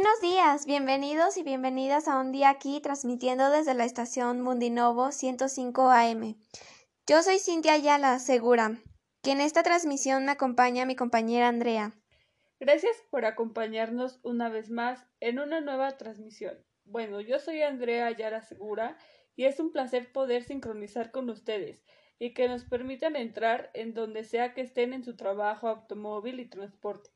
Buenos días, bienvenidos y bienvenidas a un día aquí transmitiendo desde la estación Mundinovo 105 AM. Yo soy Cintia Ayala Segura, que en esta transmisión me acompaña mi compañera Andrea. Gracias por acompañarnos una vez más en una nueva transmisión. Bueno, yo soy Andrea Ayala Segura y es un placer poder sincronizar con ustedes y que nos permitan entrar en donde sea que estén en su trabajo, automóvil y transporte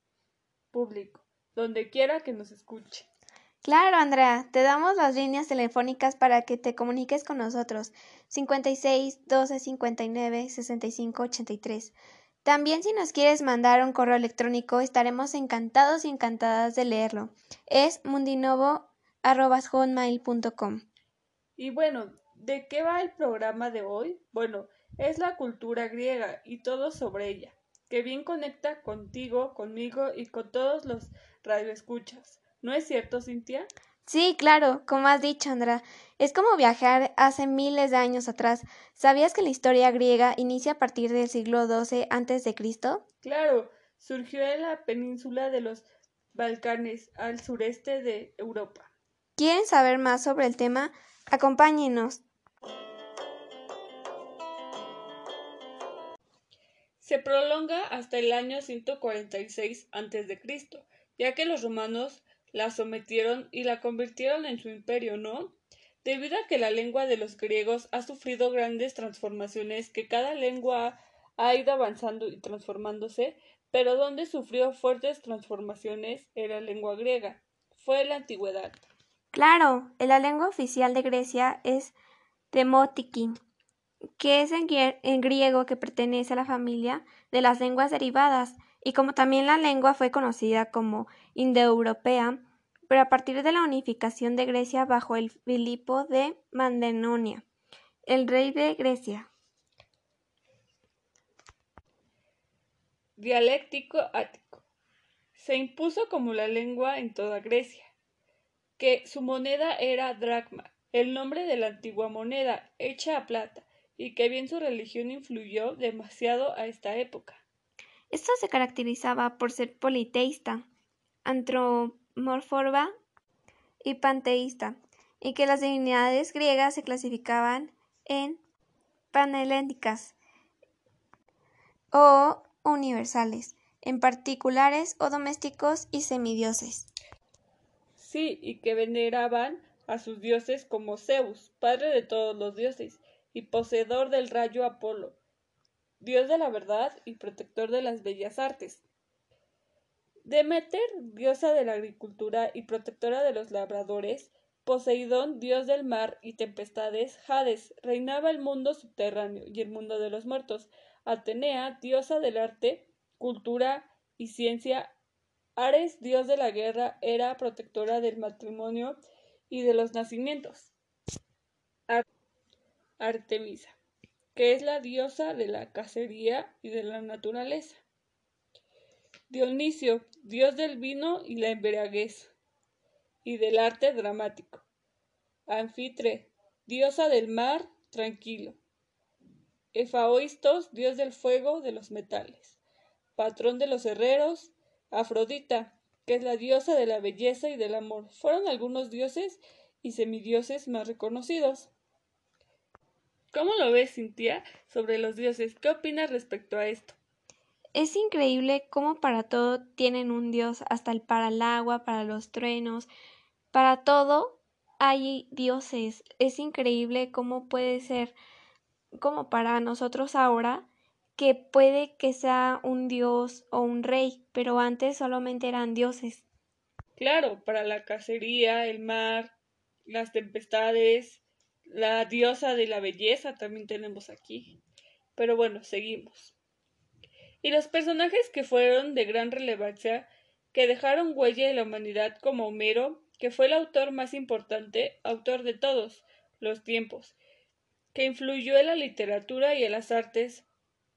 público, donde quiera que nos escuche. Claro, Andrea, te damos las líneas telefónicas para que te comuniques con nosotros. 56 12 59 65 83. También si nos quieres mandar un correo electrónico estaremos encantados y encantadas de leerlo. Es mundinovo.com. Y bueno, ¿de qué va el programa de hoy? Bueno, es la cultura griega y todo sobre ella, que bien conecta contigo, conmigo y con todos los radioescuchas. ¿No es cierto, Cintia? Sí, claro, como has dicho, Andra. Es como viajar hace miles de años atrás. ¿Sabías que la historia griega inicia a partir del siglo XII antes de Cristo? Claro, surgió en la península de los Balcanes, al sureste de Europa. ¿Quieren saber más sobre el tema? Acompáñenos. Se prolonga hasta el año 146 a.C., ya que los romanos la sometieron y la convirtieron en su imperio, ¿no? Debido a que la lengua de los griegos ha sufrido grandes transformaciones, que cada lengua ha ido avanzando y transformándose, pero donde sufrió fuertes transformaciones era la lengua griega. Fue la antigüedad. Claro, la lengua oficial de Grecia es Demotiki, que es en griego que pertenece a la familia de las lenguas derivadas, y como también la lengua fue conocida como indoeuropea, pero a partir de la unificación de Grecia bajo el Filipo de Mandenonia, el rey de Grecia. Dialéctico ático. Se impuso como la lengua en toda Grecia, que su moneda era dracma, el nombre de la antigua moneda, hecha a plata, y que bien su religión influyó demasiado a esta época. Esto se caracterizaba por ser politeísta, antropomorfa y panteísta, y que las divinidades griegas se clasificaban en panhelénicas o universales, en particulares o domésticos y semidioses. Sí, y que veneraban a sus dioses como Zeus, padre de todos los dioses, y poseedor del rayo Apolo, dios de la verdad y protector de las bellas artes. Demeter, diosa de la agricultura y protectora de los labradores, Poseidón, dios del mar y tempestades, Hades, reinaba el mundo subterráneo y el mundo de los muertos, Atenea, diosa del arte, cultura y ciencia, Ares, dios de la guerra, era protectora del matrimonio y de los nacimientos. Artemisa que es la diosa de la cacería y de la naturaleza. Dionisio, dios del vino y la embriaguez, y del arte dramático. Anfitre, diosa del mar tranquilo. Efaoistos, dios del fuego de los metales. Patrón de los herreros. Afrodita, que es la diosa de la belleza y del amor. Fueron algunos dioses y semidioses más reconocidos. ¿Cómo lo ves, Cintia, sobre los dioses? ¿Qué opinas respecto a esto? Es increíble cómo para todo tienen un dios, hasta el para el agua, para los truenos, para todo hay dioses. Es increíble cómo puede ser, como para nosotros ahora, que puede que sea un dios o un rey, pero antes solamente eran dioses. Claro, para la cacería, el mar, las tempestades, la diosa de la belleza también tenemos aquí. Pero bueno, seguimos. Y los personajes que fueron de gran relevancia, que dejaron huella en la humanidad como Homero, que fue el autor más importante, autor de todos los tiempos, que influyó en la literatura y en las artes,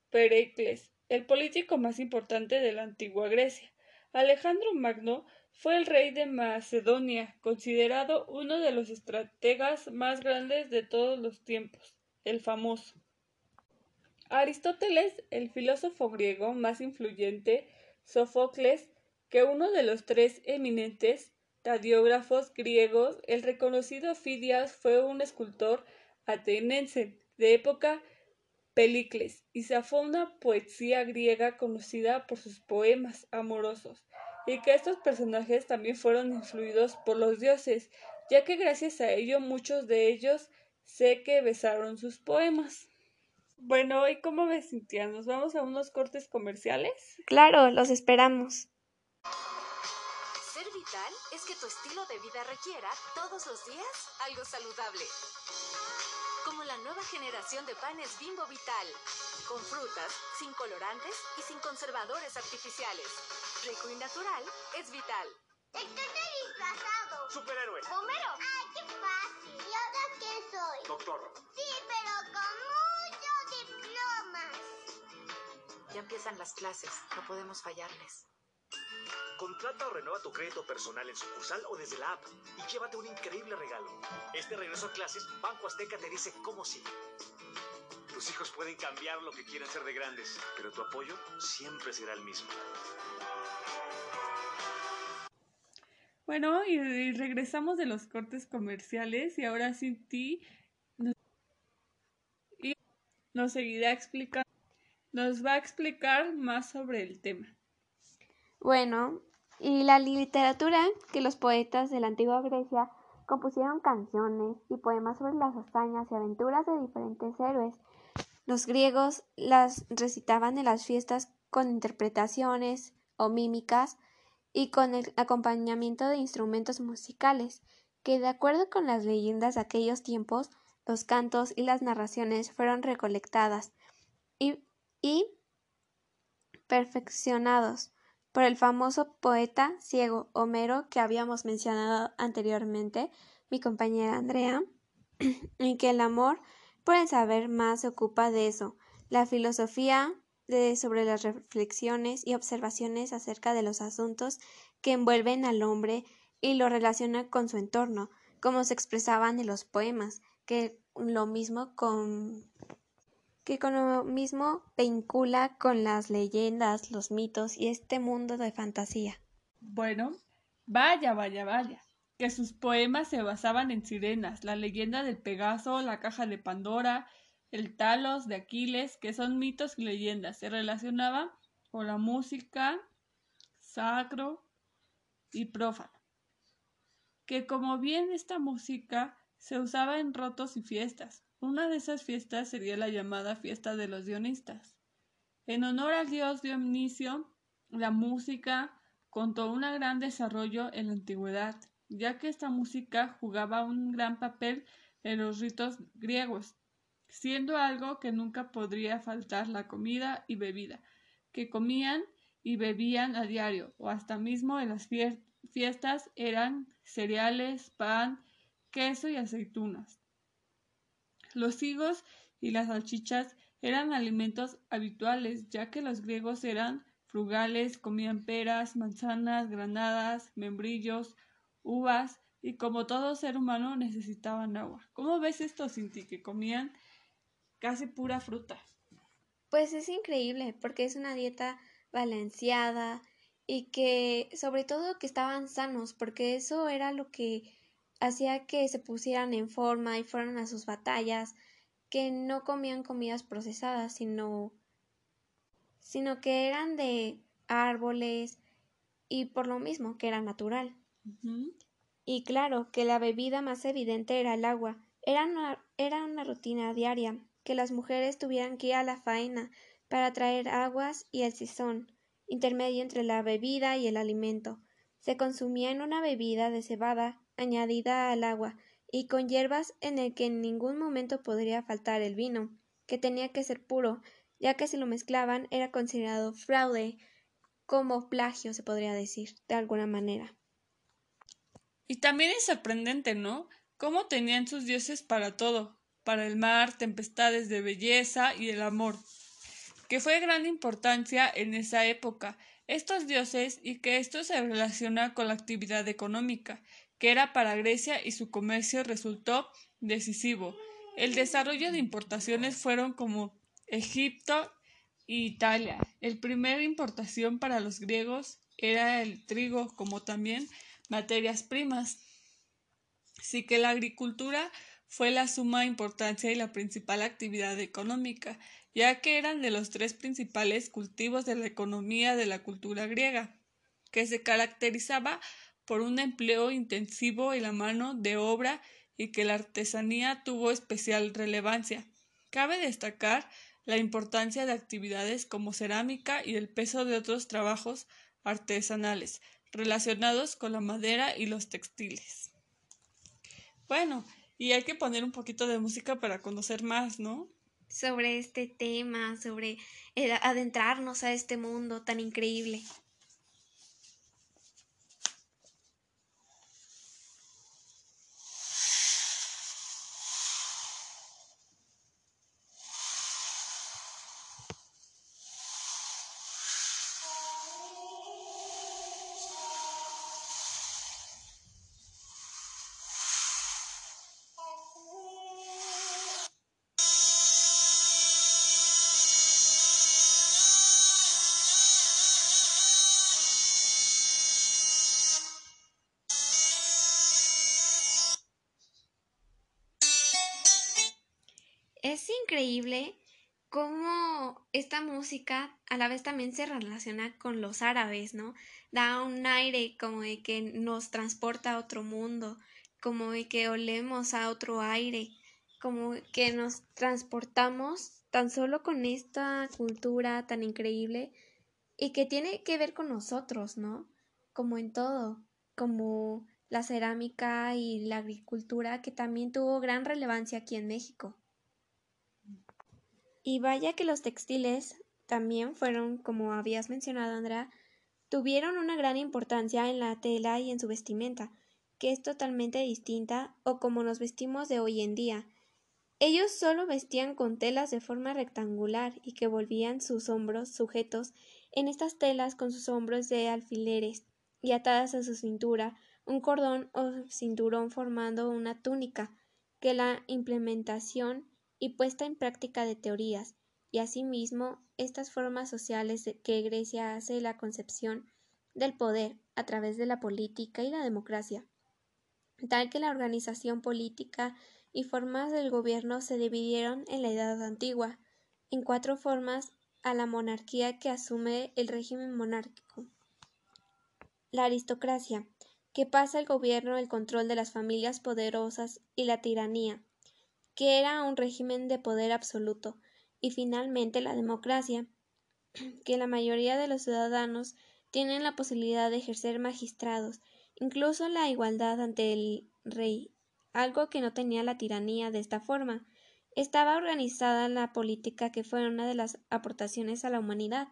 Pericles, el político más importante de la antigua Grecia. Alejandro Magno fue el rey de Macedonia, considerado uno de los estrategas más grandes de todos los tiempos, el famoso. Aristóteles, el filósofo griego más influyente, Sofocles, que uno de los tres eminentes, radiógrafos griegos, el reconocido Fidias fue un escultor ateniense de época Pelicles y zafó una poesía griega conocida por sus poemas amorosos, y que estos personajes también fueron influidos por los dioses, ya que gracias a ello muchos de ellos sé que besaron sus poemas. Bueno, ¿y cómo ves, Cintia? ¿Nos vamos a unos cortes comerciales? Claro, los esperamos. Ser vital es que tu estilo de vida requiera todos los días algo saludable. La nueva generación de panes Bimbo Vital, con frutas, sin colorantes y sin conservadores artificiales. Rico y natural es vital. Estoy disfrazado. Superhéroe. Homero. ¡Ay, qué fácil! ¿Y ahora qué soy? Doctor. Sí, pero con muchos diplomas. Ya empiezan las clases, no podemos fallarles. Contrata o renueva tu crédito personal en sucursal o desde la app y llévate un increíble regalo. Este regreso a clases, Banco Azteca te dice cómo sí. Tus hijos pueden cambiar lo que quieren ser de grandes, pero tu apoyo siempre será el mismo. Bueno, y, y regresamos de los cortes comerciales y ahora Cinti nos, y nos seguirá explicando, nos va a explicar más sobre el tema. Bueno, y la literatura que los poetas de la antigua Grecia compusieron canciones y poemas sobre las hazañas y aventuras de diferentes héroes. Los griegos las recitaban en las fiestas con interpretaciones o mímicas y con el acompañamiento de instrumentos musicales, que de acuerdo con las leyendas de aquellos tiempos, los cantos y las narraciones fueron recolectadas y, y perfeccionados por el famoso poeta ciego Homero que habíamos mencionado anteriormente, mi compañera Andrea, y que el amor por el saber más se ocupa de eso, la filosofía de, sobre las reflexiones y observaciones acerca de los asuntos que envuelven al hombre y lo relaciona con su entorno, como se expresaban en los poemas, que lo mismo con que con lo mismo vincula con las leyendas, los mitos y este mundo de fantasía. Bueno, vaya, vaya, vaya, que sus poemas se basaban en sirenas, la leyenda del Pegaso, la caja de Pandora, el Talos de Aquiles, que son mitos y leyendas, se relacionaban con la música sacro y prófano, que como bien esta música se usaba en rotos y fiestas, una de esas fiestas sería la llamada fiesta de los dionistas. En honor al dios Dionisio, la música contó un gran desarrollo en la antigüedad, ya que esta música jugaba un gran papel en los ritos griegos, siendo algo que nunca podría faltar la comida y bebida, que comían y bebían a diario, o hasta mismo en las fiestas eran cereales, pan, queso y aceitunas. Los higos y las salchichas eran alimentos habituales, ya que los griegos eran frugales, comían peras, manzanas, granadas, membrillos, uvas, y como todo ser humano necesitaban agua. ¿Cómo ves esto, Cinti, que comían casi pura fruta? Pues es increíble, porque es una dieta balanceada y que sobre todo que estaban sanos, porque eso era lo que hacía que se pusieran en forma y fueran a sus batallas, que no comían comidas procesadas, sino sino que eran de árboles y por lo mismo que era natural. Y claro, que la bebida más evidente era el agua. Era una, era una rutina diaria, que las mujeres tuvieran que ir a la faena para traer aguas y el sisón, intermedio entre la bebida y el alimento. Se consumía en una bebida de cebada añadida al agua y con hierbas en el que en ningún momento podría faltar el vino, que tenía que ser puro, ya que si lo mezclaban era considerado fraude, como plagio se podría decir, de alguna manera. Y también es sorprendente, ¿no? Cómo tenían sus dioses para todo, para el mar, tempestades de belleza y el amor, que fue de gran importancia en esa época, estos dioses y que esto se relaciona con la actividad económica, que era para Grecia y su comercio resultó decisivo. El desarrollo de importaciones fueron como Egipto e Italia. El primer importación para los griegos era el trigo, como también materias primas. Así que la agricultura fue la suma importancia y la principal actividad económica, ya que eran de los tres principales cultivos de la economía de la cultura griega, que se caracterizaba por un empleo intensivo y la mano de obra y que la artesanía tuvo especial relevancia. Cabe destacar la importancia de actividades como cerámica y el peso de otros trabajos artesanales relacionados con la madera y los textiles. Bueno, y hay que poner un poquito de música para conocer más, ¿no? Sobre este tema, sobre adentrarnos a este mundo tan increíble. Música a la vez también se relaciona con los árabes, ¿no? Da un aire como de que nos transporta a otro mundo, como de que olemos a otro aire, como que nos transportamos tan solo con esta cultura tan increíble y que tiene que ver con nosotros, ¿no? Como en todo, como la cerámica y la agricultura que también tuvo gran relevancia aquí en México. Y vaya que los textiles también fueron, como habías mencionado, Andrea, tuvieron una gran importancia en la tela y en su vestimenta, que es totalmente distinta o como nos vestimos de hoy en día. Ellos solo vestían con telas de forma rectangular y que volvían sus hombros sujetos en estas telas con sus hombros de alfileres y atadas a su cintura un cordón o cinturón formando una túnica, que la implementación y puesta en práctica de teorías, y asimismo estas formas sociales que Grecia hace la concepción del poder a través de la política y la democracia, tal que la organización política y formas del gobierno se dividieron en la Edad Antigua en cuatro formas a la monarquía que asume el régimen monárquico. La aristocracia, que pasa el gobierno, el control de las familias poderosas y la tiranía, que era un régimen de poder absoluto, y finalmente la democracia, que la mayoría de los ciudadanos tienen la posibilidad de ejercer magistrados, incluso la igualdad ante el rey, algo que no tenía la tiranía de esta forma. Estaba organizada la política que fue una de las aportaciones a la humanidad,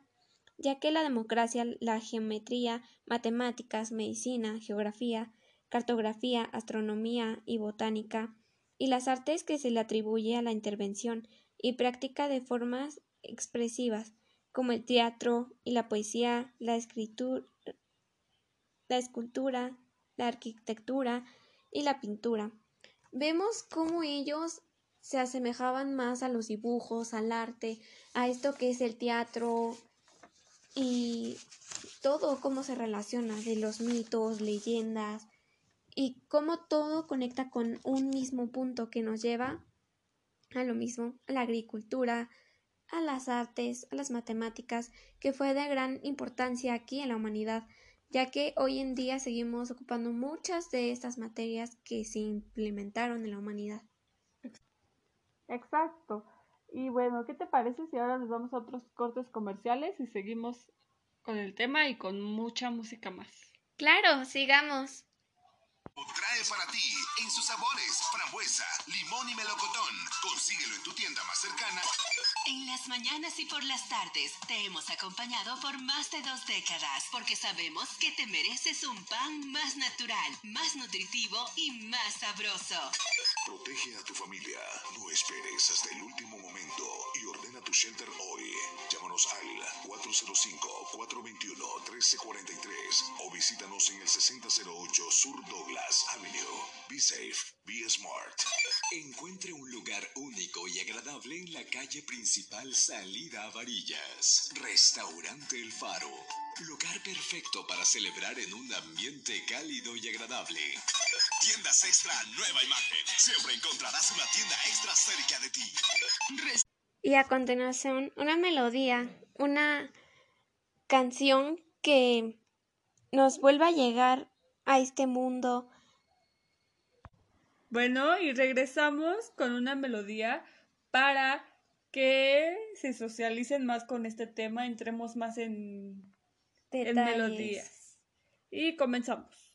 ya que la democracia, la geometría, matemáticas, medicina, geografía, cartografía, astronomía y botánica y las artes que se le atribuye a la intervención y práctica de formas expresivas, como el teatro y la poesía, la escritura, la escultura, la arquitectura y la pintura. Vemos cómo ellos se asemejaban más a los dibujos, al arte, a esto que es el teatro y todo cómo se relaciona de los mitos, leyendas, y cómo todo conecta con un mismo punto que nos lleva a lo mismo, a la agricultura, a las artes, a las matemáticas, que fue de gran importancia aquí en la humanidad, ya que hoy en día seguimos ocupando muchas de estas materias que se implementaron en la humanidad. Exacto. Y bueno, ¿qué te parece si ahora nos vamos a otros cortes comerciales y seguimos con el tema y con mucha música más? Claro, sigamos trae para ti en sus sabores frambuesa, limón y melocotón. Consíguelo en tu tienda más cercana. En las mañanas y por las tardes te hemos acompañado por más de dos décadas porque sabemos que te mereces un pan más natural, más nutritivo y más sabroso. Protege a tu familia. No esperes hasta el último momento y ordena tu shelter hoy. Llámanos al 405-421-1343 o visítanos en el 6008 Sur Douglas Avenue. Be safe, be smart. Encuentre un lugar único y agradable en la calle principal Salida a Varillas. Restaurante El Faro. Lugar perfecto para celebrar en un ambiente cálido y agradable. Tiendas Extra Nueva Imagen. Siempre encontrarás una tienda extra cerca de ti. Y a continuación, una melodía, una canción que nos vuelva a llegar a este mundo. Bueno, y regresamos con una melodía para que se socialicen más con este tema, entremos más en, en melodías. Y comenzamos.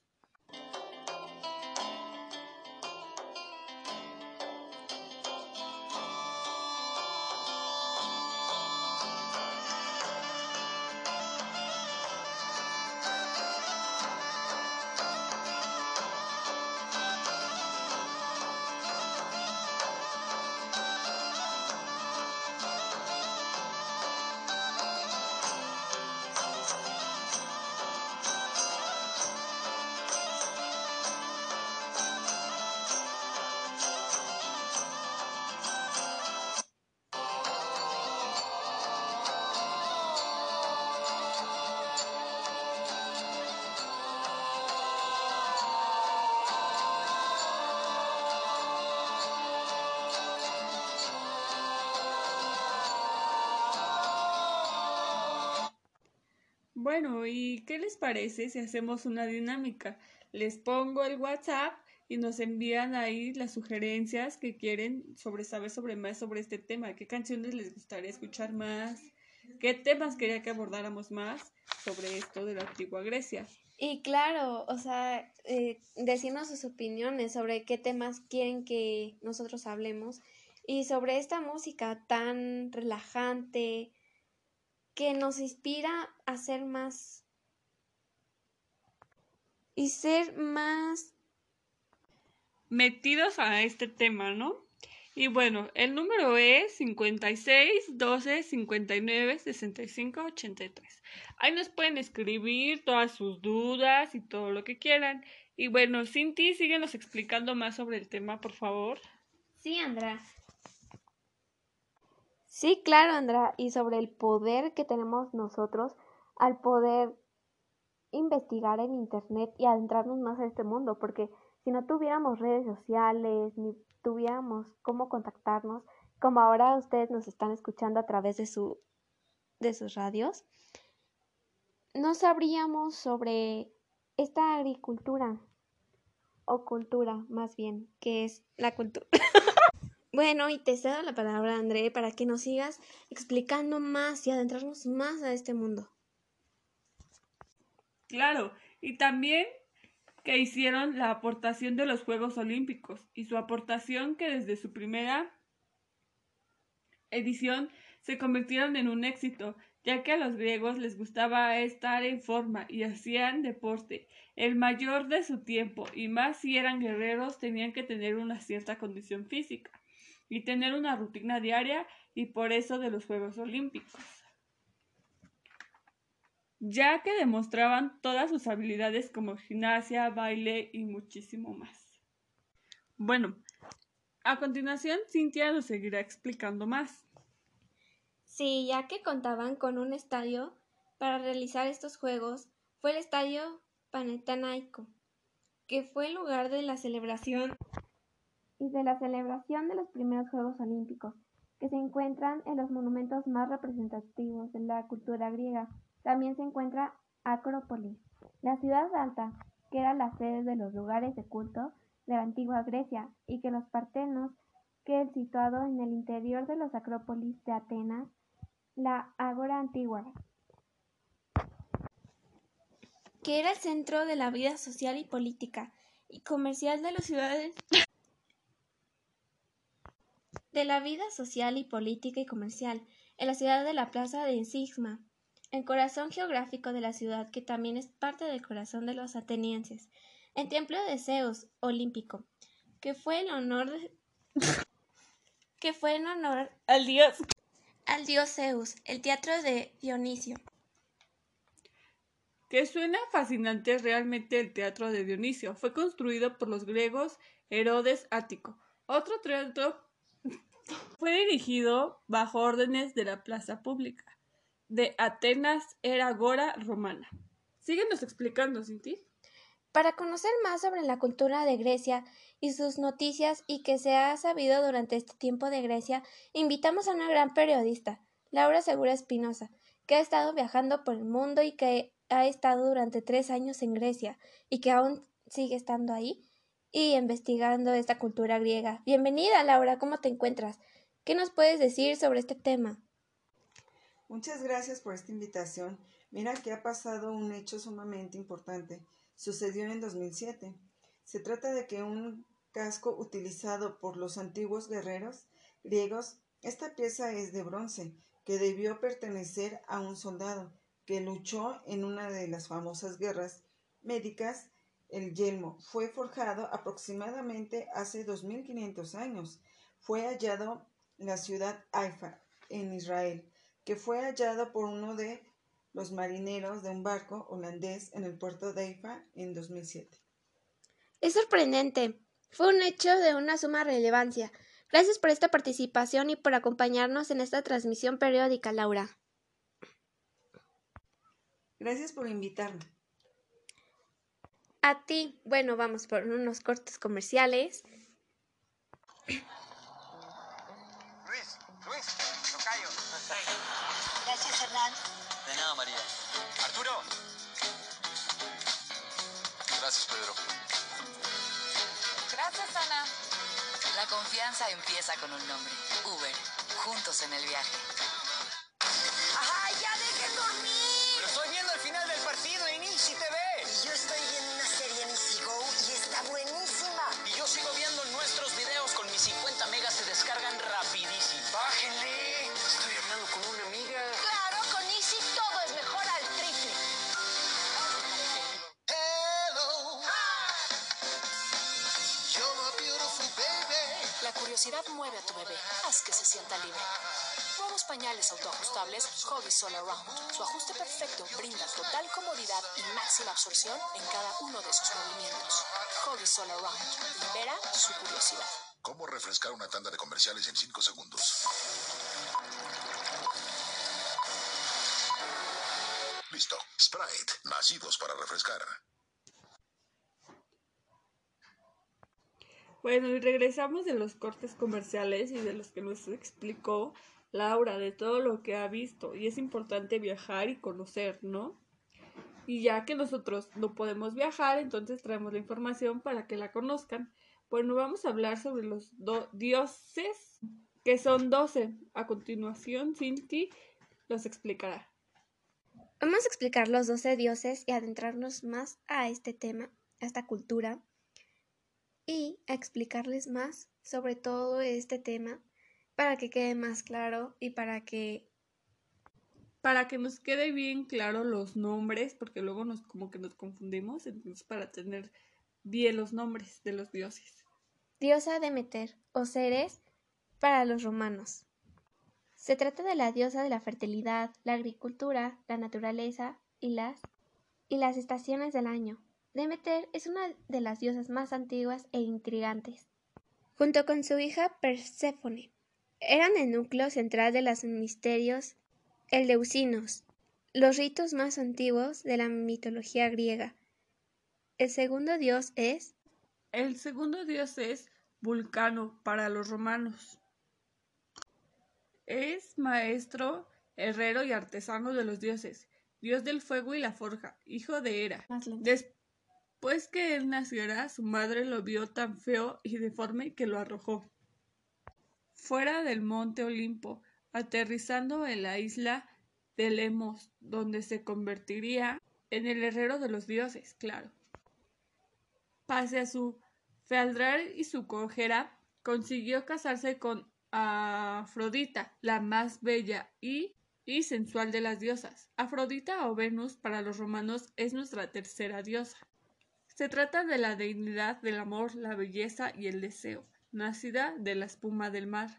Parece si hacemos una dinámica? Les pongo el WhatsApp y nos envían ahí las sugerencias que quieren sobre saber sobre más sobre este tema, qué canciones les gustaría escuchar más, qué temas quería que abordáramos más sobre esto de la antigua Grecia. Y claro, o sea, eh, decirnos sus opiniones sobre qué temas quieren que nosotros hablemos y sobre esta música tan relajante que nos inspira a ser más y ser más Metidos a este tema, ¿no? Y bueno, el número es 56 12 59 65 83. Ahí nos pueden escribir todas sus dudas y todo lo que quieran. Y bueno, Cinti, síguenos explicando más sobre el tema, por favor. Sí, Andra. Sí, claro, Andra, y sobre el poder que tenemos nosotros al poder investigar en Internet y adentrarnos más a este mundo, porque si no tuviéramos redes sociales, ni tuviéramos cómo contactarnos, como ahora ustedes nos están escuchando a través de, su, de sus radios, no sabríamos sobre esta agricultura o cultura, más bien, que es la cultura. Bueno, y te cedo la palabra, André, para que nos sigas explicando más y adentrarnos más a este mundo. Claro, y también que hicieron la aportación de los Juegos Olímpicos y su aportación que desde su primera edición se convirtieron en un éxito, ya que a los griegos les gustaba estar en forma y hacían deporte. El mayor de su tiempo, y más si eran guerreros tenían que tener una cierta condición física y tener una rutina diaria y por eso de los Juegos Olímpicos ya que demostraban todas sus habilidades como gimnasia, baile y muchísimo más. Bueno, a continuación Cintia nos seguirá explicando más. Sí, ya que contaban con un estadio para realizar estos juegos, fue el estadio Panathinaiko, que fue el lugar de la celebración y de la celebración de los primeros Juegos Olímpicos, que se encuentran en los monumentos más representativos de la cultura griega. También se encuentra Acrópolis, la ciudad alta, que era la sede de los lugares de culto de la antigua Grecia, y que los partenos, que es situado en el interior de los Acrópolis de Atenas, la Ágora Antigua, que era el centro de la vida social y política y comercial de las ciudades. De la vida social y política y comercial en la ciudad de la plaza de Sigma, el corazón geográfico de la ciudad que también es parte del corazón de los atenienses, el templo de Zeus olímpico, que fue en honor de- que fue en honor Al dios. al dios Zeus, el teatro de Dionisio. Que suena fascinante realmente el teatro de Dionisio. Fue construido por los griegos Herodes Ático. Otro teatro fue dirigido bajo órdenes de la plaza pública de Atenas era Agora romana. Síguenos explicando, Cinti. Para conocer más sobre la cultura de Grecia y sus noticias y que se ha sabido durante este tiempo de Grecia, invitamos a una gran periodista, Laura Segura Espinosa, que ha estado viajando por el mundo y que ha estado durante tres años en Grecia y que aún sigue estando ahí y investigando esta cultura griega. Bienvenida, Laura, ¿cómo te encuentras? ¿Qué nos puedes decir sobre este tema? Muchas gracias por esta invitación. Mira que ha pasado un hecho sumamente importante. Sucedió en 2007. Se trata de que un casco utilizado por los antiguos guerreros griegos, esta pieza es de bronce, que debió pertenecer a un soldado que luchó en una de las famosas guerras médicas. El yelmo fue forjado aproximadamente hace 2500 años. Fue hallado en la ciudad Haifa, en Israel que fue hallado por uno de los marineros de un barco holandés en el puerto de Haifa en 2007. Es sorprendente. Fue un hecho de una suma relevancia. Gracias por esta participación y por acompañarnos en esta transmisión periódica, Laura. Gracias por invitarme. A ti, bueno, vamos por unos cortes comerciales. De nada, María. Arturo. Gracias, Pedro. Gracias, Ana. La confianza empieza con un nombre. Uber. Juntos en el viaje. Mueve a tu bebé. Haz que se sienta libre. Nuevos pañales autoajustables Huggies All Around. Su ajuste perfecto brinda total comodidad y máxima absorción en cada uno de sus movimientos. Huggies All Around. Libera su curiosidad. ¿Cómo refrescar una tanda de comerciales en 5 segundos? Listo. Sprite, nacidos para refrescar. Bueno, y regresamos de los cortes comerciales y de los que nos explicó Laura, de todo lo que ha visto. Y es importante viajar y conocer, ¿no? Y ya que nosotros no podemos viajar, entonces traemos la información para que la conozcan. Bueno, vamos a hablar sobre los dioses, que son 12. A continuación, Cinti los explicará. Vamos a explicar los doce dioses y adentrarnos más a este tema, a esta cultura, y a explicarles más sobre todo este tema para que quede más claro y para que Para que nos quede bien claro los nombres, porque luego nos como que nos confundimos, entonces para tener bien los nombres de los dioses. diosa Demeter o Ceres para los romanos. Se trata de la diosa de la fertilidad, la agricultura, la naturaleza y las, y las estaciones del año. Demeter es una de las diosas más antiguas e intrigantes. Junto con su hija Perséfone, eran el núcleo central de los misterios eleusinos, los ritos más antiguos de la mitología griega. El segundo dios es El segundo dios es Vulcano para los romanos. Es maestro, herrero y artesano de los dioses, dios del fuego y la forja, hijo de Hera. Después que él naciera, su madre lo vio tan feo y deforme que lo arrojó. Fuera del monte Olimpo, aterrizando en la isla de Lemos, donde se convertiría en el herrero de los dioses, claro. Pese a su fealdad y su cojera, consiguió casarse con Afrodita, la más bella y, y sensual de las diosas. Afrodita o Venus para los romanos es nuestra tercera diosa. Se trata de la deidad del amor, la belleza y el deseo, nacida de la espuma del mar,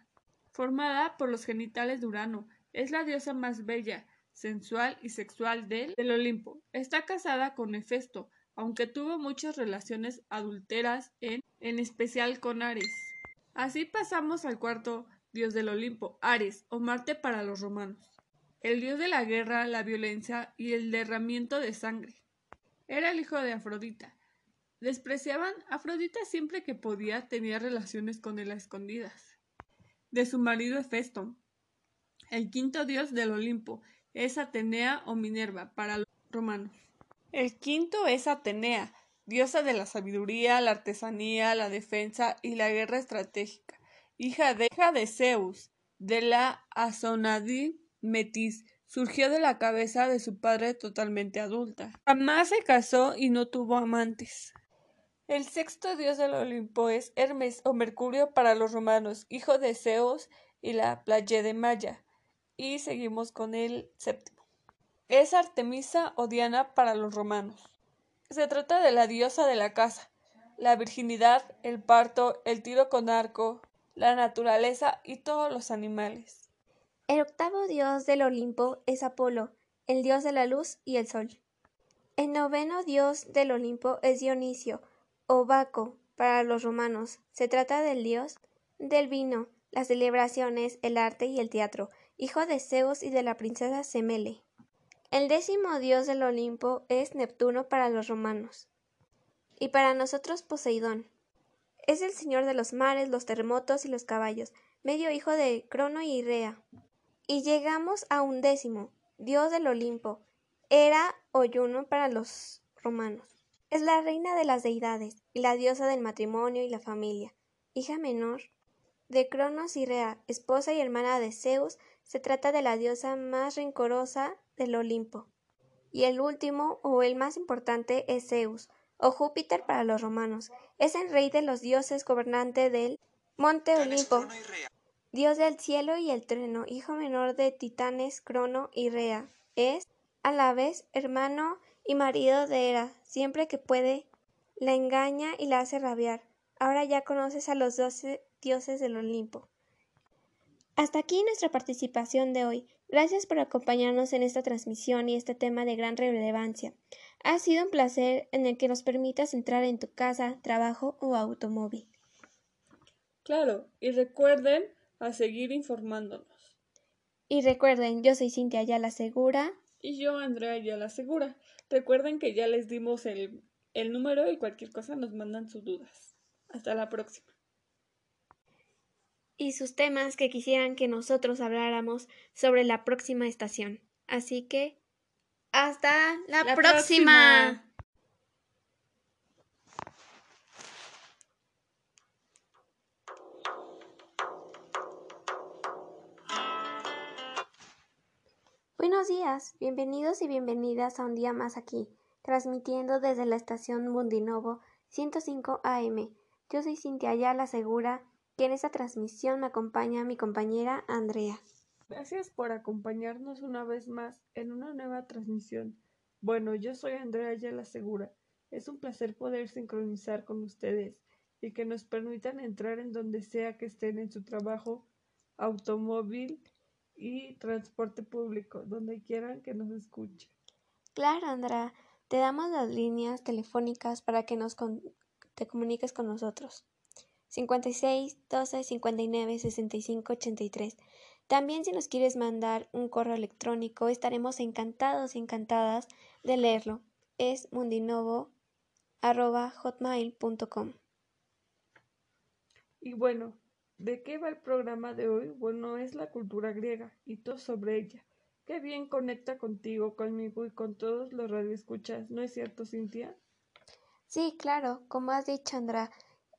formada por los genitales de Urano, Es la diosa más bella, sensual y sexual del, del Olimpo. Está casada con Hefesto, aunque tuvo muchas relaciones adulteras en, en especial con Ares. Así pasamos al cuarto dios del Olimpo, Ares, o Marte para los romanos. El dios de la guerra, la violencia y el derramiento de sangre. Era el hijo de Afrodita. Despreciaban a Afrodita siempre que podía tenía relaciones con él a escondidas. De su marido Hefesto. El quinto dios del Olimpo es Atenea o Minerva para los romanos. El quinto es Atenea, diosa de la sabiduría, la artesanía, la defensa y la guerra estratégica, hija de, hija de Zeus, de la Azonadí Metis, surgió de la cabeza de su padre totalmente adulta. Jamás se casó y no tuvo amantes. El sexto dios del Olimpo es Hermes o Mercurio para los romanos, hijo de Zeus y la de Maya. Y seguimos con el séptimo. Es Artemisa o Diana para los romanos. Se trata de la diosa de la casa, la virginidad, el parto, el tiro con arco, la naturaleza y todos los animales. El octavo dios del Olimpo es Apolo, el dios de la luz y el sol. El noveno dios del Olimpo es Dionisio, o Baco, para los romanos. Se trata del dios del vino, las celebraciones, el arte y el teatro, hijo de Zeus y de la princesa Semele. El décimo dios del Olimpo es Neptuno para los romanos. Y para nosotros Poseidón. Es el señor de los mares, los terremotos y los caballos, medio hijo de Crono y Rea. Y llegamos a un décimo, dios del Olimpo, Hera o Juno para los romanos. Es la reina de las deidades y la diosa del matrimonio y la familia, hija menor de Cronos y Rea, esposa y hermana de Zeus, se trata de la diosa más rencorosa del Olimpo. Y el último, o el más importante, es Zeus, o Júpiter para los romanos. Es el rey de los dioses, gobernante del monte Olimpo, dios del cielo y el trueno, hijo menor de Titanes, Crono y Rea. Es, a la vez, hermano y marido de Hera. Siempre que puede, la engaña y la hace rabiar. Ahora ya conoces a los doce dioses del Olimpo. Hasta aquí nuestra participación de hoy. Gracias por acompañarnos en esta transmisión y este tema de gran relevancia. Ha sido un placer en el que nos permitas entrar en tu casa, trabajo o automóvil. Claro, y recuerden a seguir informándonos. Y recuerden, yo soy Cintia Ayala Segura. Y yo, Andrea Ayala Segura. Recuerden que ya les dimos el, el número y cualquier cosa nos mandan sus dudas. Hasta la próxima y sus temas que quisieran que nosotros habláramos sobre la próxima estación. Así que hasta la, próxima. Buenos días, bienvenidos y bienvenidas a un día más aquí, transmitiendo desde la estación Mundinovo 105 AM. Yo soy Cintia Ayala Segura que en esta transmisión me acompaña mi compañera Andrea. Gracias por acompañarnos una vez más en una nueva transmisión. Bueno, yo soy Andrea Yala Segura. Es un placer poder sincronizar con ustedes y que nos permitan entrar en donde sea que estén en su trabajo, automóvil y transporte público, donde quieran que nos escuchen. Claro, Andrea. Te damos las líneas telefónicas para que nos te comuniques con nosotros. 56 12 59 65 83. También si nos quieres mandar un correo electrónico, estaremos encantados y encantadas de leerlo. Es mundinovo.hotmail.com. Y bueno, ¿de qué va el programa de hoy? Bueno, es la cultura griega y todo sobre ella. Qué bien conecta contigo, conmigo y con todos los radioescuchas, ¿no es cierto, Cintia? Sí, claro, como has dicho, Andra,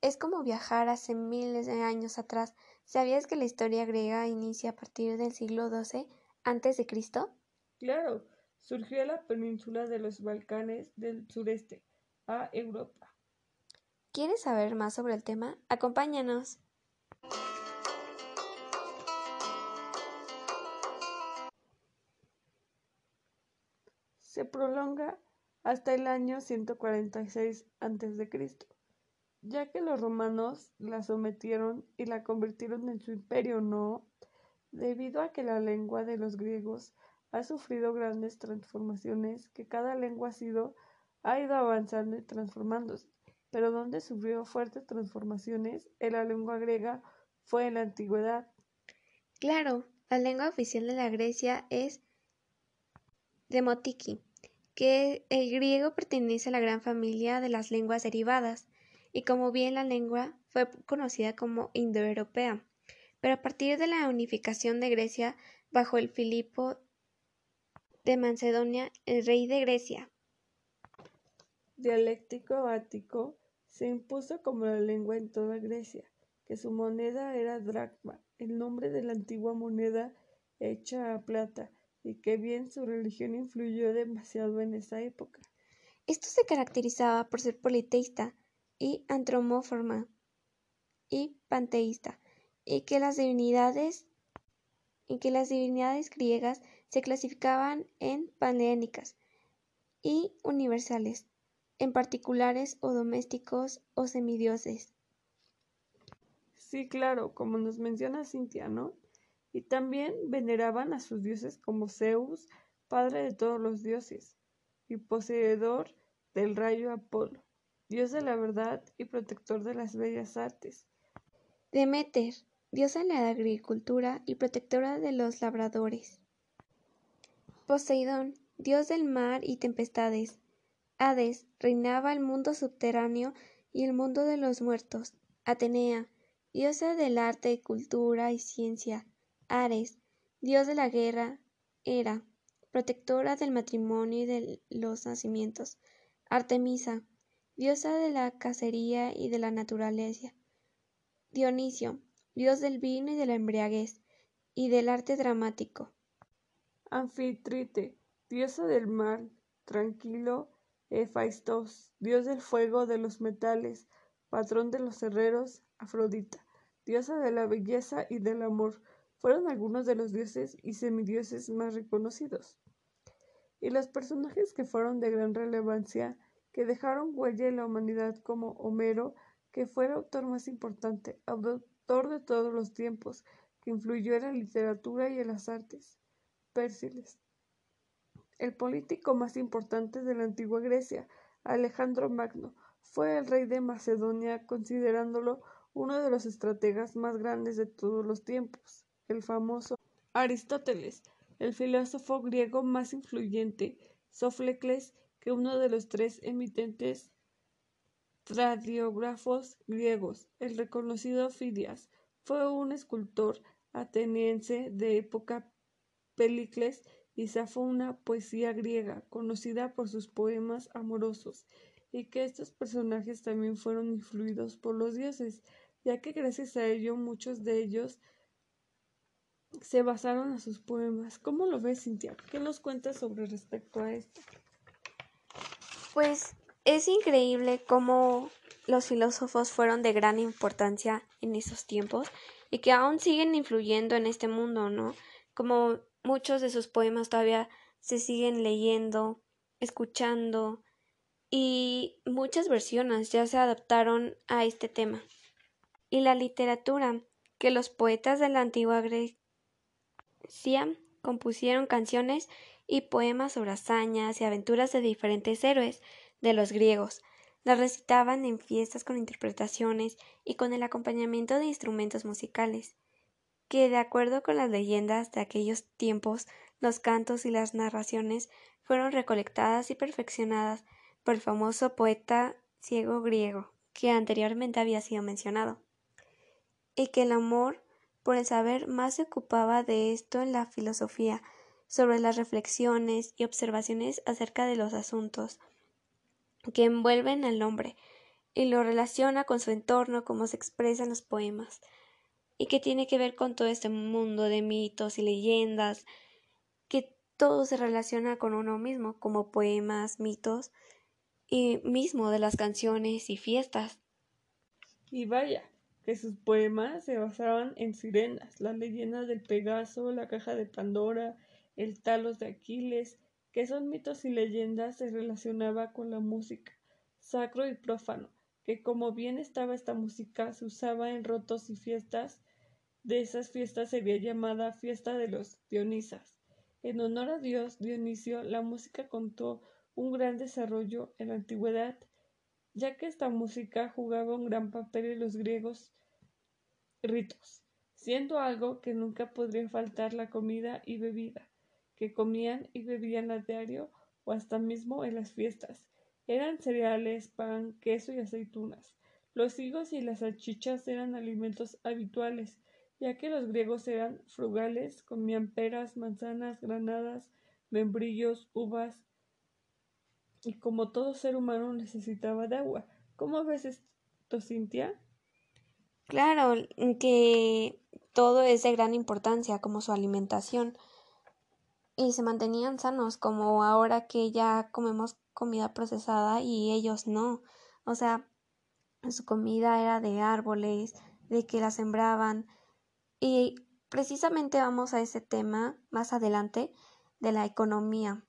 es como viajar hace miles de años atrás. ¿Sabías que la historia griega inicia a partir del siglo XII antes de Cristo? Claro, surgió la península de los Balcanes del sureste a Europa. ¿Quieres saber más sobre el tema? Acompáñanos. Se prolonga hasta el año 146 a.C ya que los romanos la sometieron y la convirtieron en su imperio, ¿no? debido a que la lengua de los griegos ha sufrido grandes transformaciones, que cada lengua ha sido ha ido avanzando y transformándose, pero donde sufrió fuertes transformaciones en la lengua griega fue en la antigüedad. Claro, la lengua oficial de la Grecia es Demotiki, que el griego pertenece a la gran familia de las lenguas derivadas, y como bien la lengua fue conocida como indoeuropea, pero a partir de la unificación de Grecia bajo el Filipo de Macedonia, el rey de Grecia, dialéctico ático se impuso como la lengua en toda Grecia, que su moneda era dracma, el nombre de la antigua moneda hecha a plata, y que bien su religión influyó demasiado en esa época. Esto se caracterizaba por ser politeísta y antropomorfa y panteísta, y que las divinidades y que las divinidades griegas se clasificaban en panhelénicas y universales, en particulares o domésticos o semidioses. Sí, claro, como nos menciona Cintia, ¿no? Y también veneraban a sus dioses como Zeus, padre de todos los dioses, y poseedor del rayo Apolo, dios de la verdad y protector de las bellas artes. Demeter, diosa de la agricultura y protectora de los labradores. Poseidón, dios del mar y tempestades, Hades reinaba el mundo subterráneo y el mundo de los muertos. Atenea, diosa del arte, cultura y ciencia. Ares, dios de la guerra. Hera, protectora del matrimonio y de los nacimientos. Artemisa, diosa de la cacería y de la naturaleza. Dionisio, dios del vino y de la embriaguez y del arte dramático. Anfitrite, diosa del mar, tranquilo Hefaistos, dios del fuego, de los metales, patrón de los herreros, Afrodita, diosa de la belleza y del amor, fueron algunos de los dioses y semidioses más reconocidos. Y los personajes que fueron de gran relevancia, que dejaron huella en la humanidad como Homero, que fue el autor más importante, autor de todos los tiempos, que influyó en la literatura y en las artes. Pérsiles, el político más importante de la antigua Grecia, Alejandro Magno, fue el rey de Macedonia considerándolo uno de los estrategas más grandes de todos los tiempos. El famoso Aristóteles, el filósofo griego más influyente, Sófocles, que uno de los tres emitentes tradiógrafos griegos, el reconocido Fidias, fue un escultor ateniense de época Pericles y Safo una poesía griega conocida por sus poemas amorosos y que estos personajes también fueron influidos por los dioses, ya que gracias a ello muchos de ellos se basaron a sus poemas. ¿Cómo lo ves, Cintia? ¿Qué nos cuentas sobre respecto a esto? Pues es increíble cómo los filósofos fueron de gran importancia en esos tiempos y que aún siguen influyendo en este mundo, ¿no? Como Muchos de sus poemas todavía se siguen leyendo, escuchando y muchas versiones ya se adaptaron a este tema. Y la literatura, que los poetas de la antigua Grecia compusieron canciones y poemas sobre hazañas y aventuras de diferentes héroes de los griegos. Las recitaban en fiestas con interpretaciones y con el acompañamiento de instrumentos musicales que, de acuerdo con las leyendas de aquellos tiempos, los cantos y las narraciones fueron recolectadas y perfeccionadas por el famoso poeta ciego griego, que anteriormente había sido mencionado, y que el amor por el saber más se ocupaba de esto en la filosofía, sobre las reflexiones y observaciones acerca de los asuntos que envuelven al hombre, y lo relaciona con su entorno como se expresa en los poemas y que tiene que ver con todo este mundo de mitos y leyendas, que todo se relaciona con uno mismo, como poemas, mitos y mismo de las canciones y fiestas. Y vaya, que sus poemas se basaban en sirenas, las leyendas del Pegaso, la caja de Pandora, el talos de Aquiles, que son mitos y leyendas se relacionaba con la música, sacro y profano, que como bien estaba esta música se usaba en rotos y fiestas de esas fiestas sería llamada fiesta de los Dionisas. En honor a Dios Dionisio, la música contó un gran desarrollo en la antigüedad, ya que esta música jugaba un gran papel en los griegos ritos, siendo algo que nunca podría faltar la comida y bebida, que comían y bebían a diario o hasta mismo en las fiestas. Eran cereales, pan, queso y aceitunas. Los higos y las salchichas eran alimentos habituales, ya que los griegos eran frugales, comían peras, manzanas, granadas, membrillos, uvas, y como todo ser humano necesitaba de agua. ¿Cómo ves esto, Cintia? Claro, que todo es de gran importancia, como su alimentación. Y se mantenían sanos, como ahora que ya comemos comida procesada y ellos no. O sea, su comida era de árboles, de que la sembraban. Y precisamente vamos a ese tema más adelante de la economía.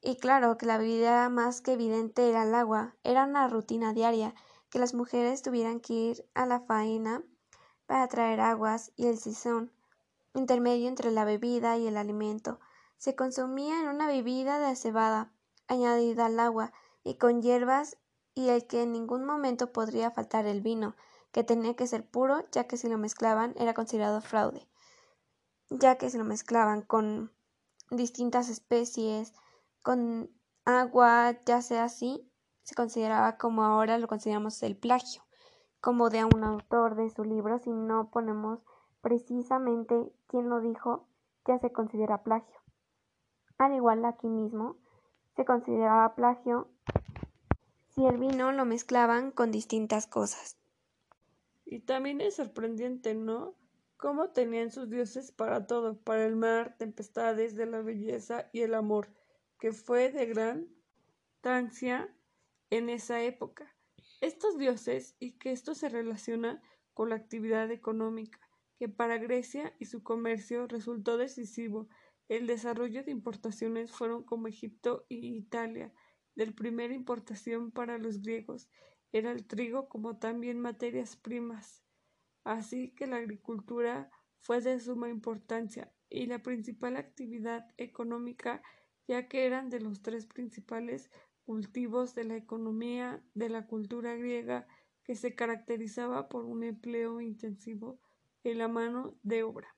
Y claro que la vida más que evidente era el agua, era una rutina diaria, que las mujeres tuvieran que ir a la faena para traer aguas y el sisón, intermedio entre la bebida y el alimento, se consumía en una bebida de cebada, añadida al agua, y con hierbas, y el que en ningún momento podría faltar el vino, que tenía que ser puro, ya que si lo mezclaban era considerado fraude, ya que si lo mezclaban con distintas especies, con agua, ya sea así, se consideraba como ahora lo consideramos el plagio, como de un autor de su libro, si no ponemos precisamente quién lo dijo, ya se considera plagio. Al igual aquí mismo, se consideraba plagio si el vino lo mezclaban con distintas cosas. Y también es sorprendente, ¿no? Cómo tenían sus dioses para todo, para el mar, tempestades, de la belleza y el amor que fue de gran importancia en esa época. Estos dioses y que esto se relaciona con la actividad económica, que para Grecia y su comercio resultó decisivo. El desarrollo de importaciones fueron como Egipto y Italia. Del primera importación para los griegos era el trigo como también materias primas. Así que la agricultura fue de suma importancia y la principal actividad económica ya que eran de los tres principales cultivos de la economía de la cultura griega que se caracterizaba por un empleo intensivo en la mano de obra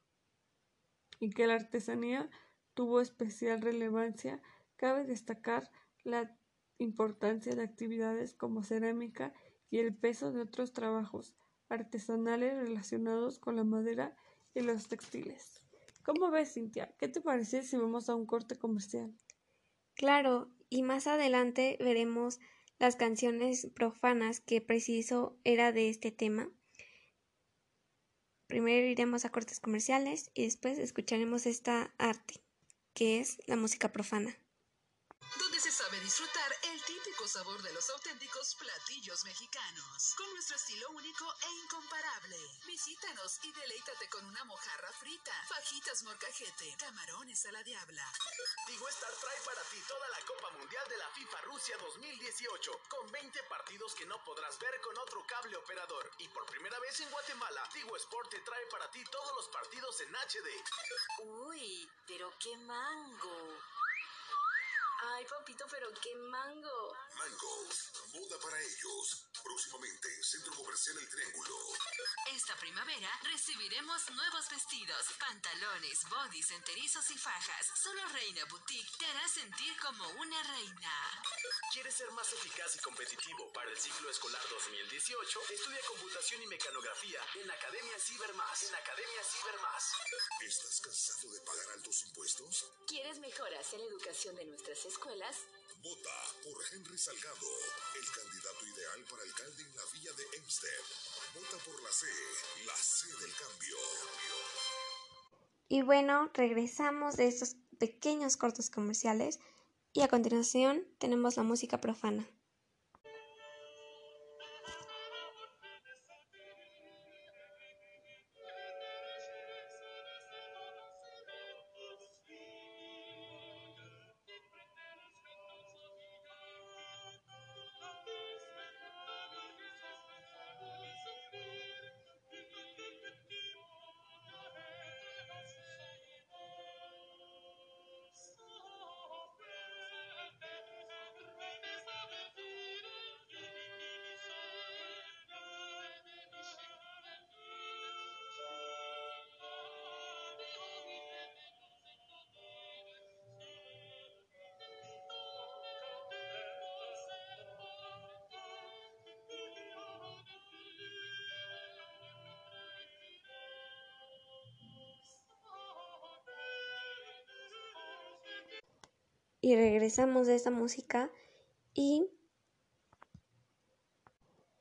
y que la artesanía tuvo especial relevancia, cabe destacar la importancia de actividades como cerámica y el peso de otros trabajos artesanales relacionados con la madera y los textiles. ¿Cómo ves, Cintia? ¿Qué te parece si vamos a un corte comercial? Claro, y más adelante veremos las canciones profanas que preciso era de este tema. Primero iremos a cortes comerciales y después escucharemos esta arte, que es la música profana disfrutar el típico sabor de los auténticos platillos mexicanos, con nuestro estilo único e incomparable. Visítanos y deleítate con una mojarra frita, fajitas morcajete, camarones a la diabla. Tigo Star trae para ti toda la Copa Mundial de la FIFA Rusia 2018, con 20 partidos que no podrás ver con otro cable operador. Y por primera vez en Guatemala, Tigo Sport te trae para ti todos los partidos en HD. Uy, pero qué mango. Ay, papito, pero qué mango. Mango, moda para ellos. Próximamente, Centro Comercial El Triángulo. Esta primavera recibiremos nuevos vestidos, pantalones, bodys, enterizos y fajas. Solo Reina Boutique te hará sentir como una reina. ¿Quieres ser más eficaz y competitivo para el ciclo escolar 2018? Estudia computación y mecanografía en Academia Cibermás. En Academia Cibermás. ¿Estás cansado de pagar altos impuestos? ¿Quieres mejoras en la educación de nuestras escuelas? Vota por Henry Salgado, el candidato ideal para alcalde en la villa de Hempstead. Vota por la C, la C del cambio. Y bueno, regresamos de estos pequeños cortos comerciales y a continuación tenemos la música profana. Y regresamos de esta música y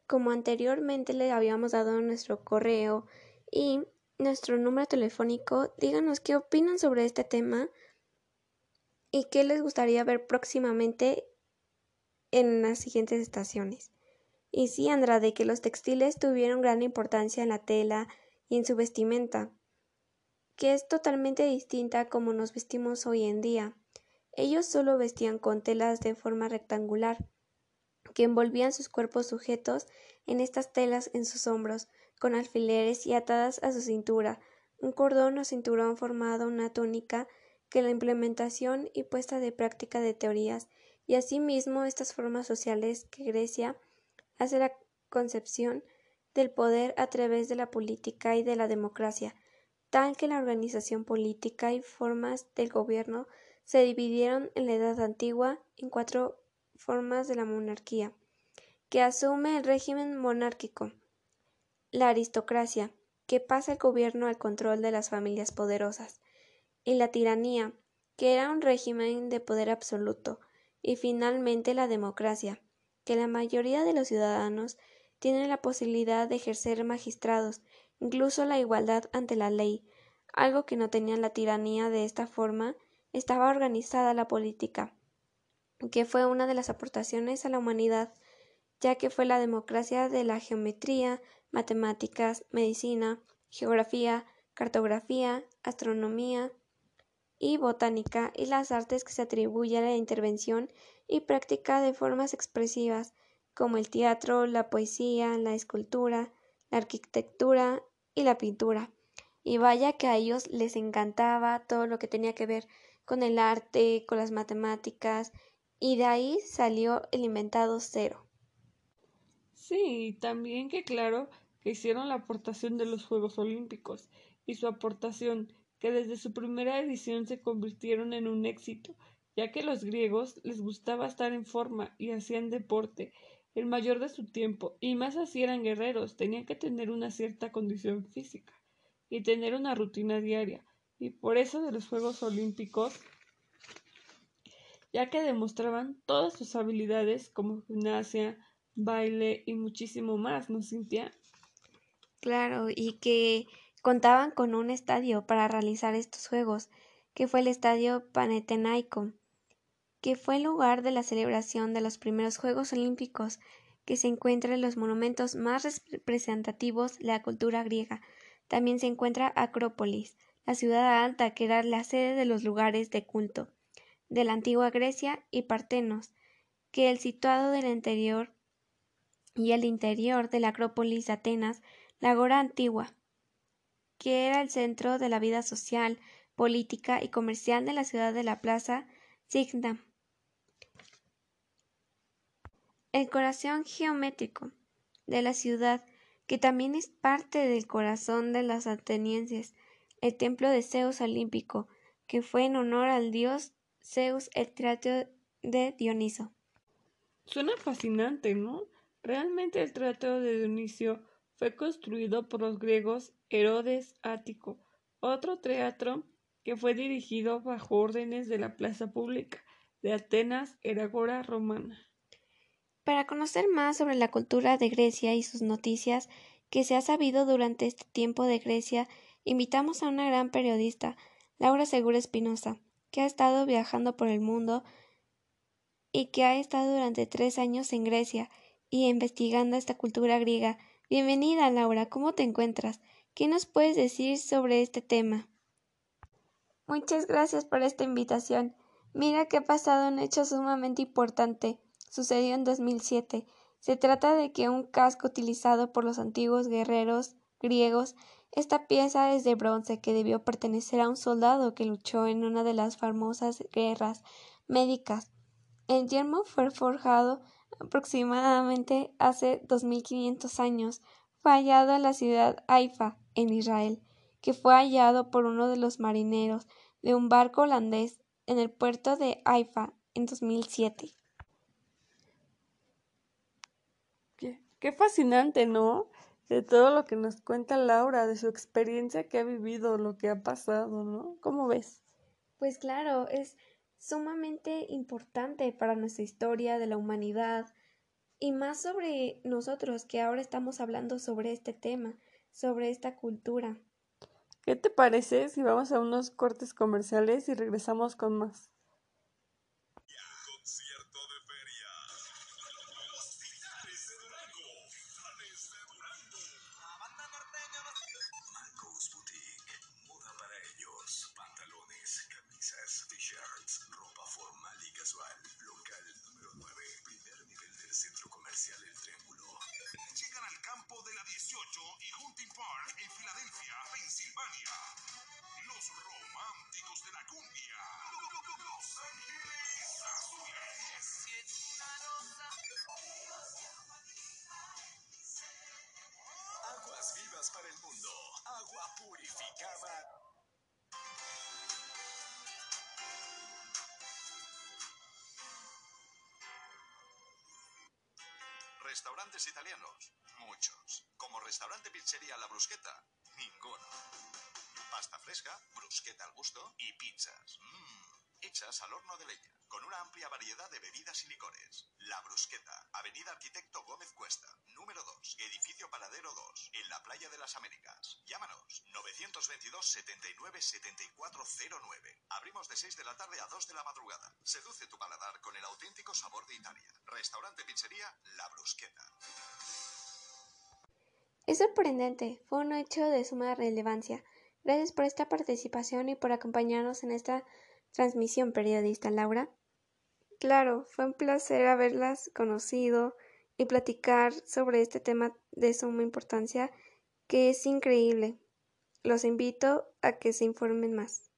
como anteriormente le habíamos dado nuestro correo y nuestro número telefónico, díganos qué opinan sobre este tema y qué les gustaría ver próximamente en las siguientes estaciones. Y sí, Andrade, que los textiles tuvieron gran importancia en la tela y en su vestimenta, que es totalmente distinta a como nos vestimos hoy en día. Ellos solo vestían con telas de forma rectangular, que envolvían sus cuerpos sujetos en estas telas en sus hombros, con alfileres y atadas a su cintura, un cordón o cinturón formado una túnica que la implementación y puesta de práctica de teorías y asimismo estas formas sociales que Grecia hace la concepción del poder a través de la política y de la democracia, tal que la organización política y formas del gobierno se dividieron en la Edad Antigua en cuatro formas de la monarquía, que asume el régimen monárquico, la aristocracia, que pasa el gobierno al control de las familias poderosas, y la tiranía, que era un régimen de poder absoluto, y finalmente la democracia, que la mayoría de los ciudadanos tienen la posibilidad de ejercer magistrados, incluso la igualdad ante la ley, algo que no tenía la tiranía de esta forma, estaba organizada la política, que fue una de las aportaciones a la humanidad, ya que fue la democracia de la geometría, matemáticas, medicina, geografía, cartografía, astronomía y botánica y las artes que se atribuyen a la intervención y práctica de formas expresivas como el teatro, la poesía, la escultura, la arquitectura y la pintura. Y vaya que a ellos les encantaba todo lo que tenía que ver con el arte, con las matemáticas, y de ahí salió el inventado cero. Sí, también que claro que hicieron la aportación de los Juegos Olímpicos y su aportación que desde su primera edición se convirtieron en un éxito, ya que los griegos les gustaba estar en forma y hacían deporte el mayor de su tiempo, y más así eran guerreros, tenían que tener una cierta condición física y tener una rutina diaria, y por eso de los Juegos Olímpicos ya que demostraban todas sus habilidades como gimnasia, baile y muchísimo más, ¿no, Cintia? Claro, y que contaban con un estadio para realizar estos juegos, que fue el estadio Panetenaico, que fue el lugar de la celebración de los primeros Juegos Olímpicos, que se encuentra en los monumentos más representativos de la cultura griega. También se encuentra Acrópolis, la ciudad alta que era la sede de los lugares de culto de la antigua Grecia y Partenos, que el situado del interior y el interior de la Acrópolis de Atenas, la Agora Antigua, que era el centro de la vida social, política y comercial de la ciudad de la Plaza Signa. El corazón geométrico de la ciudad, que también es parte del corazón de los atenienses, el templo de Zeus olímpico, que fue en honor al dios Zeus el teatro de Dioniso. Suena fascinante, ¿no? Realmente el teatro de Dionisio fue construido por los griegos Herodes Ático, otro teatro que fue dirigido bajo órdenes de la plaza pública de Atenas era agora romana. Para conocer más sobre la cultura de Grecia y sus noticias que se ha sabido durante este tiempo de Grecia, invitamos a una gran periodista, Laura Segura Espinosa, que ha estado viajando por el mundo y que ha estado durante tres años en Grecia y investigando esta cultura griega. Bienvenida, Laura, ¿cómo te encuentras? ¿Qué nos puedes decir sobre este tema? Muchas gracias por esta invitación. Mira que ha pasado un hecho sumamente importante. Sucedió en 2007. Se trata de que un casco utilizado por los antiguos guerreros griegos esta pieza es de bronce que debió pertenecer a un soldado que luchó en una de las famosas guerras médicas. El yermo fue forjado aproximadamente hace 2500 años. Fue hallado en la ciudad Haifa, en Israel, que fue hallado por uno de los marineros de un barco holandés en el puerto de Haifa en 2007. Qué, qué fascinante, ¿no? De todo lo que nos cuenta Laura, de su experiencia que ha vivido, lo que ha pasado, ¿no? ¿Cómo ves? Pues claro, es sumamente importante para nuestra historia de la humanidad y más sobre nosotros que ahora estamos hablando sobre este tema, sobre esta cultura. ¿Qué te parece si vamos a unos cortes comerciales y regresamos con más? 7409. Abrimos de 6 de la tarde a 2 de la madrugada. Seduce tu paladar con el auténtico sabor de Italia. Restaurante Pizzería La Brusqueta. Es sorprendente, fue un hecho de suma relevancia. Gracias por esta participación y por acompañarnos en esta transmisión, periodista Laura. Claro, fue un placer haberlas conocido y platicar sobre este tema de suma importancia que es increíble. Los invito a que se informen más.